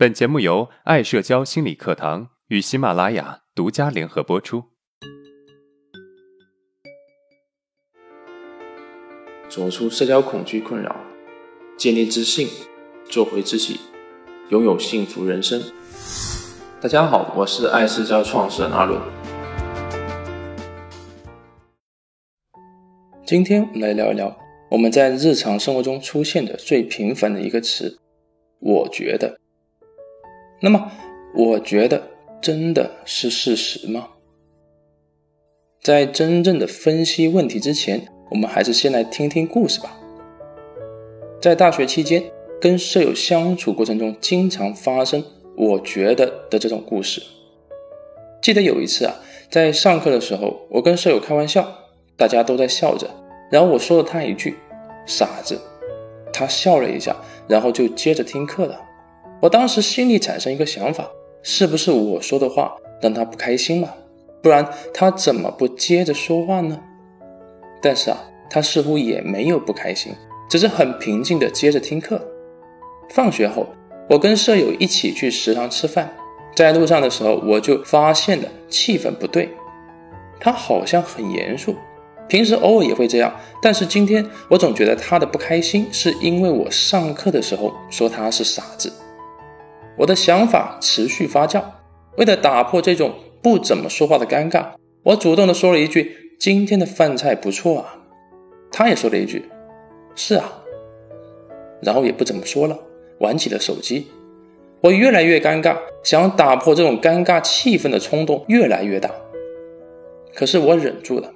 本节目由爱社交心理课堂与喜马拉雅独家联合播出。走出社交恐惧困扰，建立自信，做回自己，拥有幸福人生。大家好，我是爱社交创始人阿伦。今天来聊一聊我们在日常生活中出现的最频繁的一个词“我觉得”。那么，我觉得真的是事实吗？在真正的分析问题之前，我们还是先来听听故事吧。在大学期间，跟舍友相处过程中，经常发生“我觉得”的这种故事。记得有一次啊，在上课的时候，我跟舍友开玩笑，大家都在笑着。然后我说了他一句“傻子”，他笑了一下，然后就接着听课了。我当时心里产生一个想法，是不是我说的话让他不开心了？不然他怎么不接着说话呢？但是啊，他似乎也没有不开心，只是很平静的接着听课。放学后，我跟舍友一起去食堂吃饭，在路上的时候，我就发现了气氛不对，他好像很严肃。平时偶尔也会这样，但是今天我总觉得他的不开心是因为我上课的时候说他是傻子。我的想法持续发酵，为了打破这种不怎么说话的尴尬，我主动的说了一句：“今天的饭菜不错啊。”他也说了一句：“是啊。”然后也不怎么说了，玩起了手机。我越来越尴尬，想打破这种尴尬气氛的冲动越来越大，可是我忍住了。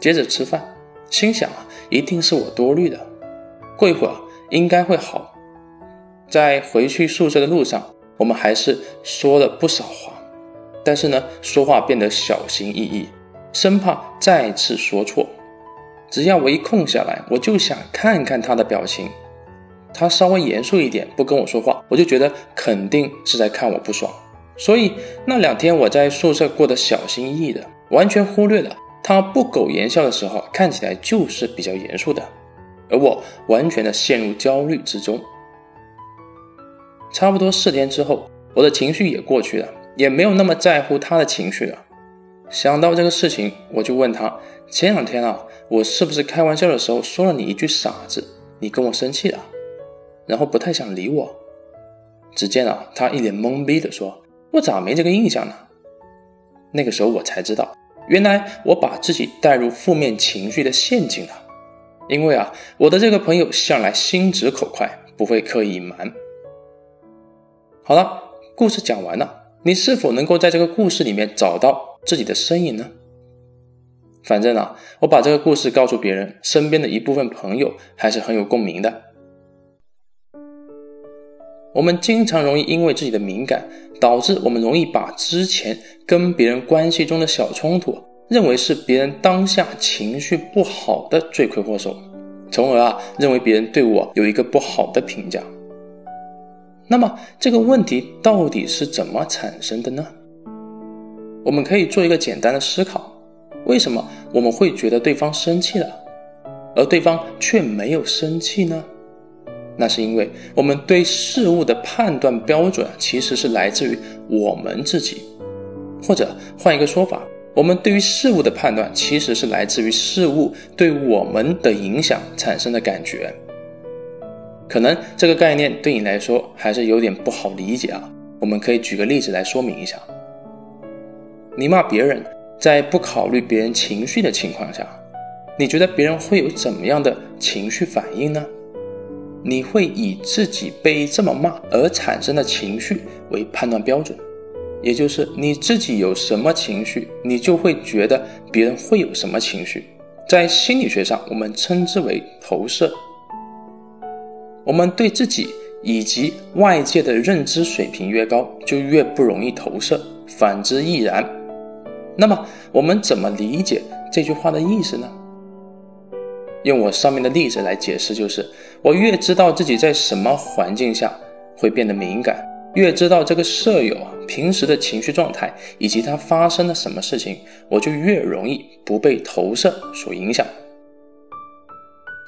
接着吃饭，心想啊，一定是我多虑了，过一会儿应该会好。在回去宿舍的路上，我们还是说了不少话，但是呢，说话变得小心翼翼，生怕再次说错。只要我一空下来，我就想看看他的表情。他稍微严肃一点，不跟我说话，我就觉得肯定是在看我不爽。所以那两天我在宿舍过得小心翼翼的，完全忽略了。他不苟言笑的时候，看起来就是比较严肃的，而我完全的陷入焦虑之中。差不多四天之后，我的情绪也过去了，也没有那么在乎他的情绪了。想到这个事情，我就问他：前两天啊，我是不是开玩笑的时候说了你一句傻子，你跟我生气了，然后不太想理我？只见啊，他一脸懵逼的说：“我咋没这个印象呢？”那个时候我才知道。原来我把自己带入负面情绪的陷阱了，因为啊，我的这个朋友向来心直口快，不会刻意隐瞒。好了，故事讲完了，你是否能够在这个故事里面找到自己的身影呢？反正啊，我把这个故事告诉别人，身边的一部分朋友还是很有共鸣的。我们经常容易因为自己的敏感，导致我们容易把之前跟别人关系中的小冲突，认为是别人当下情绪不好的罪魁祸首，从而啊认为别人对我有一个不好的评价。那么这个问题到底是怎么产生的呢？我们可以做一个简单的思考：为什么我们会觉得对方生气了，而对方却没有生气呢？那是因为我们对事物的判断标准其实是来自于我们自己，或者换一个说法，我们对于事物的判断其实是来自于事物对我们的影响产生的感觉。可能这个概念对你来说还是有点不好理解啊，我们可以举个例子来说明一下。你骂别人，在不考虑别人情绪的情况下，你觉得别人会有怎么样的情绪反应呢？你会以自己被这么骂而产生的情绪为判断标准，也就是你自己有什么情绪，你就会觉得别人会有什么情绪。在心理学上，我们称之为投射。我们对自己以及外界的认知水平越高，就越不容易投射，反之亦然。那么，我们怎么理解这句话的意思呢？用我上面的例子来解释，就是我越知道自己在什么环境下会变得敏感，越知道这个舍友平时的情绪状态以及他发生了什么事情，我就越容易不被投射所影响。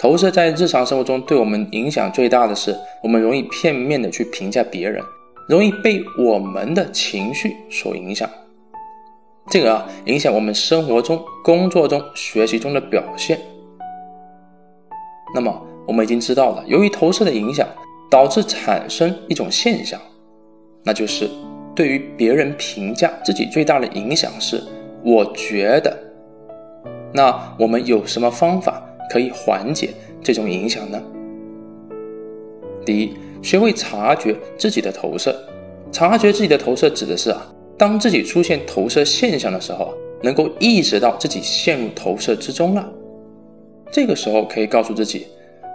投射在日常生活中对我们影响最大的是，我们容易片面的去评价别人，容易被我们的情绪所影响。这个啊，影响我们生活中、工作中、学习中的表现。那么，我们已经知道了，由于投射的影响，导致产生一种现象，那就是对于别人评价自己最大的影响是“我觉得”。那我们有什么方法可以缓解这种影响呢？第一，学会察觉自己的投射。察觉自己的投射，指的是啊，当自己出现投射现象的时候，能够意识到自己陷入投射之中了。这个时候可以告诉自己，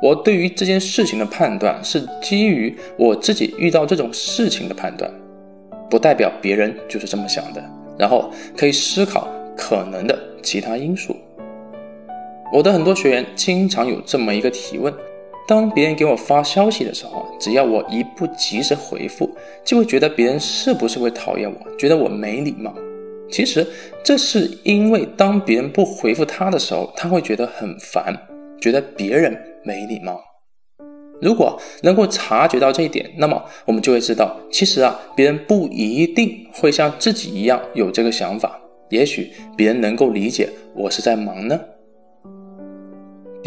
我对于这件事情的判断是基于我自己遇到这种事情的判断，不代表别人就是这么想的。然后可以思考可能的其他因素。我的很多学员经常有这么一个提问。当别人给我发消息的时候，只要我一不及时回复，就会觉得别人是不是会讨厌我，觉得我没礼貌。其实这是因为当别人不回复他的时候，他会觉得很烦，觉得别人没礼貌。如果能够察觉到这一点，那么我们就会知道，其实啊，别人不一定会像自己一样有这个想法，也许别人能够理解我是在忙呢。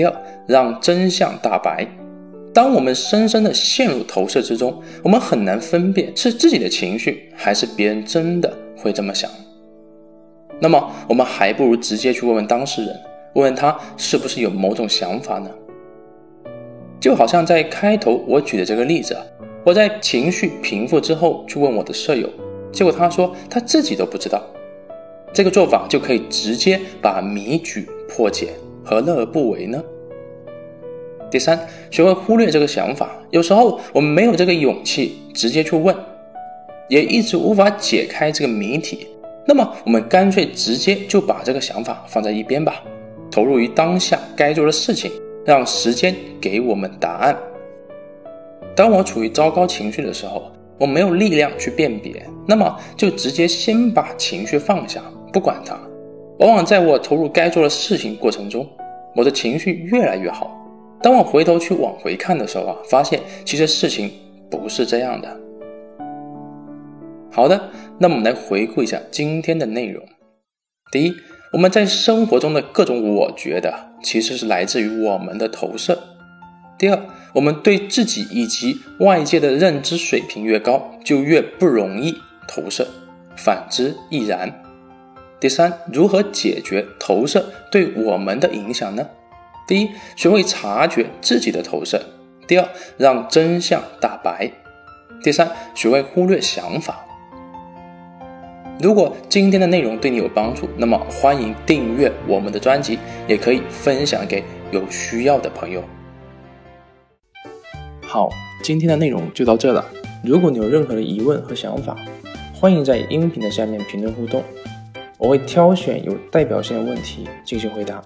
第二，让真相大白。当我们深深的陷入投射之中，我们很难分辨是自己的情绪，还是别人真的会这么想。那么，我们还不如直接去问问当事人，问问他是不是有某种想法呢？就好像在开头我举的这个例子，我在情绪平复之后去问我的舍友，结果他说他自己都不知道。这个做法就可以直接把谜局破解。何乐而不为呢？第三，学会忽略这个想法。有时候我们没有这个勇气直接去问，也一直无法解开这个谜题。那么，我们干脆直接就把这个想法放在一边吧，投入于当下该做的事情，让时间给我们答案。当我处于糟糕情绪的时候，我没有力量去辨别，那么就直接先把情绪放下，不管它。往往在我投入该做的事情过程中。我的情绪越来越好。当我回头去往回看的时候啊，发现其实事情不是这样的。好的，那我们来回顾一下今天的内容。第一，我们在生活中的各种我觉得，其实是来自于我们的投射。第二，我们对自己以及外界的认知水平越高，就越不容易投射，反之亦然。第三，如何解决投射对我们的影响呢？第一，学会察觉自己的投射；第二，让真相大白；第三，学会忽略想法。如果今天的内容对你有帮助，那么欢迎订阅我们的专辑，也可以分享给有需要的朋友。好，今天的内容就到这了。如果你有任何的疑问和想法，欢迎在音频的下面评论互动。我会挑选有代表性的问题进行回答。